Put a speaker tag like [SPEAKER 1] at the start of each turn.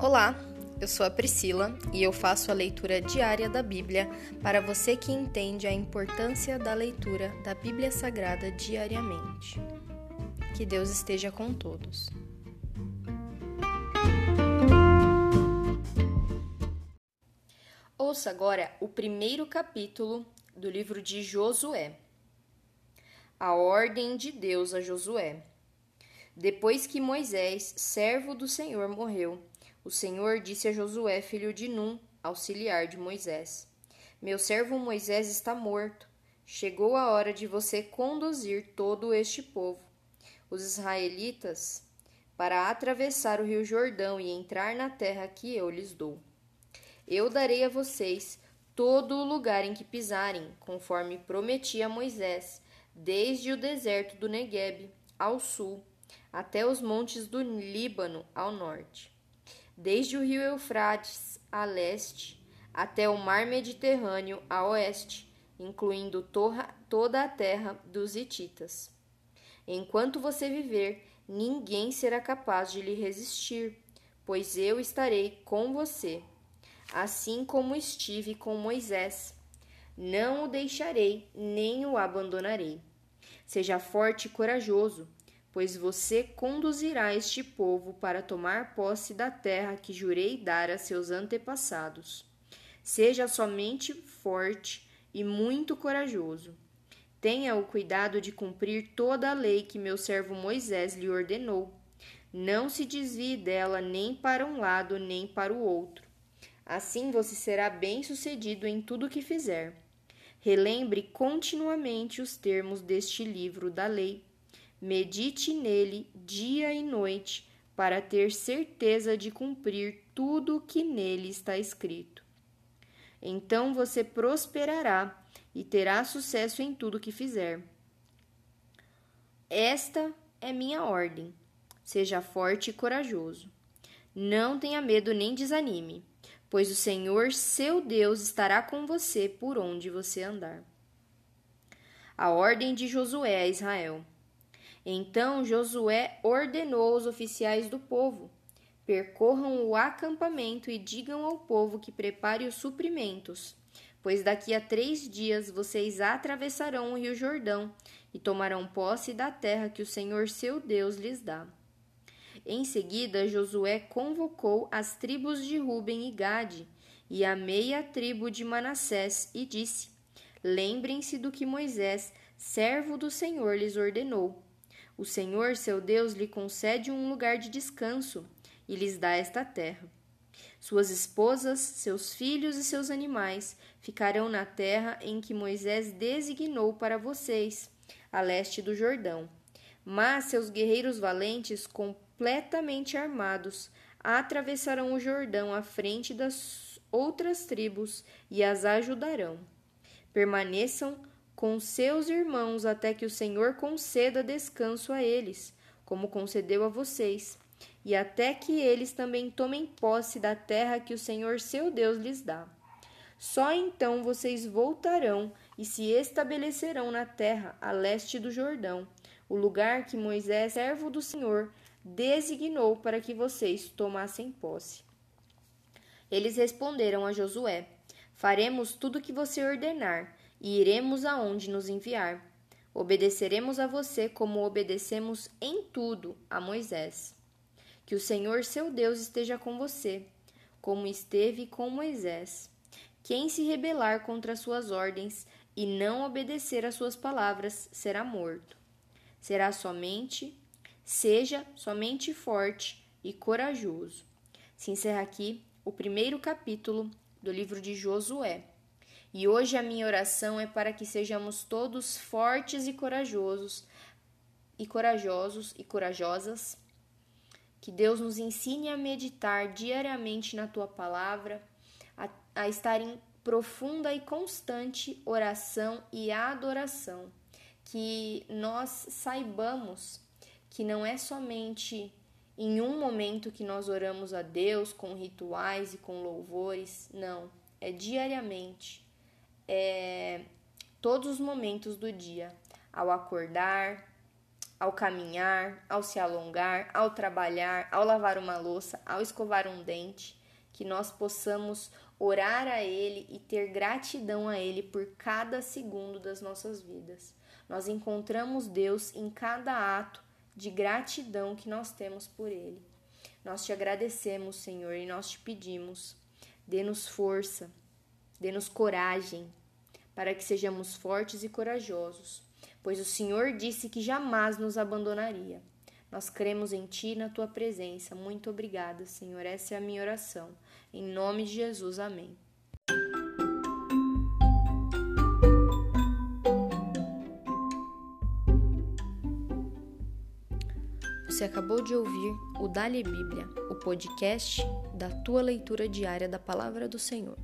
[SPEAKER 1] Olá, eu sou a Priscila e eu faço a leitura diária da Bíblia para você que entende a importância da leitura da Bíblia Sagrada diariamente. Que Deus esteja com todos. Ouça agora o primeiro capítulo do livro de Josué. A ordem de Deus a Josué. Depois que Moisés, servo do Senhor, morreu, o Senhor disse a Josué, filho de Num, auxiliar de Moisés: Meu servo Moisés está morto. Chegou a hora de você conduzir todo este povo, os israelitas, para atravessar o rio Jordão e entrar na terra que eu lhes dou. Eu darei a vocês todo o lugar em que pisarem, conforme prometi a Moisés, desde o deserto do Negueb ao sul até os montes do Líbano ao norte desde o rio Eufrates a leste até o mar Mediterrâneo a oeste, incluindo toda a terra dos Hititas. Enquanto você viver, ninguém será capaz de lhe resistir, pois eu estarei com você, assim como estive com Moisés. Não o deixarei, nem o abandonarei. Seja forte e corajoso pois você conduzirá este povo para tomar posse da terra que jurei dar a seus antepassados. Seja somente forte e muito corajoso. Tenha o cuidado de cumprir toda a lei que meu servo Moisés lhe ordenou. Não se desvie dela nem para um lado nem para o outro. Assim você será bem-sucedido em tudo o que fizer. Relembre continuamente os termos deste livro da lei Medite nele dia e noite, para ter certeza de cumprir tudo o que nele está escrito. Então você prosperará e terá sucesso em tudo que fizer. Esta é minha ordem. Seja forte e corajoso. Não tenha medo nem desanime, pois o Senhor, seu Deus, estará com você por onde você andar. A ordem de Josué a Israel. Então Josué ordenou aos oficiais do povo: percorram o acampamento e digam ao povo que prepare os suprimentos, pois daqui a três dias vocês atravessarão o rio Jordão e tomarão posse da terra que o Senhor seu Deus lhes dá. Em seguida, Josué convocou as tribos de Ruben e Gade e a meia tribo de Manassés e disse: Lembrem-se do que Moisés, servo do Senhor, lhes ordenou o Senhor, seu Deus, lhe concede um lugar de descanso e lhes dá esta terra. Suas esposas, seus filhos e seus animais ficarão na terra em que Moisés designou para vocês, a leste do Jordão. Mas seus guerreiros valentes, completamente armados, atravessarão o Jordão à frente das outras tribos e as ajudarão. Permaneçam com seus irmãos até que o Senhor conceda descanso a eles, como concedeu a vocês, e até que eles também tomem posse da terra que o Senhor seu Deus lhes dá. Só então vocês voltarão e se estabelecerão na terra a leste do Jordão, o lugar que Moisés, servo do Senhor, designou para que vocês tomassem posse. Eles responderam a Josué: Faremos tudo o que você ordenar e iremos aonde nos enviar. Obedeceremos a você como obedecemos em tudo a Moisés. Que o Senhor seu Deus esteja com você, como esteve com Moisés. Quem se rebelar contra suas ordens e não obedecer às suas palavras será morto. Será somente, seja somente forte e corajoso. Se encerra aqui o primeiro capítulo do livro de Josué. E hoje a minha oração é para que sejamos todos fortes e corajosos, e corajosos e corajosas. Que Deus nos ensine a meditar diariamente na tua palavra, a, a estar em profunda e constante oração e adoração. Que nós saibamos que não é somente em um momento que nós oramos a Deus com rituais e com louvores, não, é diariamente é, todos os momentos do dia, ao acordar, ao caminhar, ao se alongar, ao trabalhar, ao lavar uma louça, ao escovar um dente, que nós possamos orar a Ele e ter gratidão a Ele por cada segundo das nossas vidas. Nós encontramos Deus em cada ato de gratidão que nós temos por Ele. Nós te agradecemos, Senhor, e nós te pedimos, dê-nos força, dê-nos coragem, para que sejamos fortes e corajosos pois o Senhor disse que jamais nos abandonaria. Nós cremos em Ti na Tua presença. Muito obrigada, Senhor. Essa é a minha oração. Em nome de Jesus, amém. Você acabou de ouvir o Dali Bíblia, o podcast da tua leitura diária da Palavra do Senhor.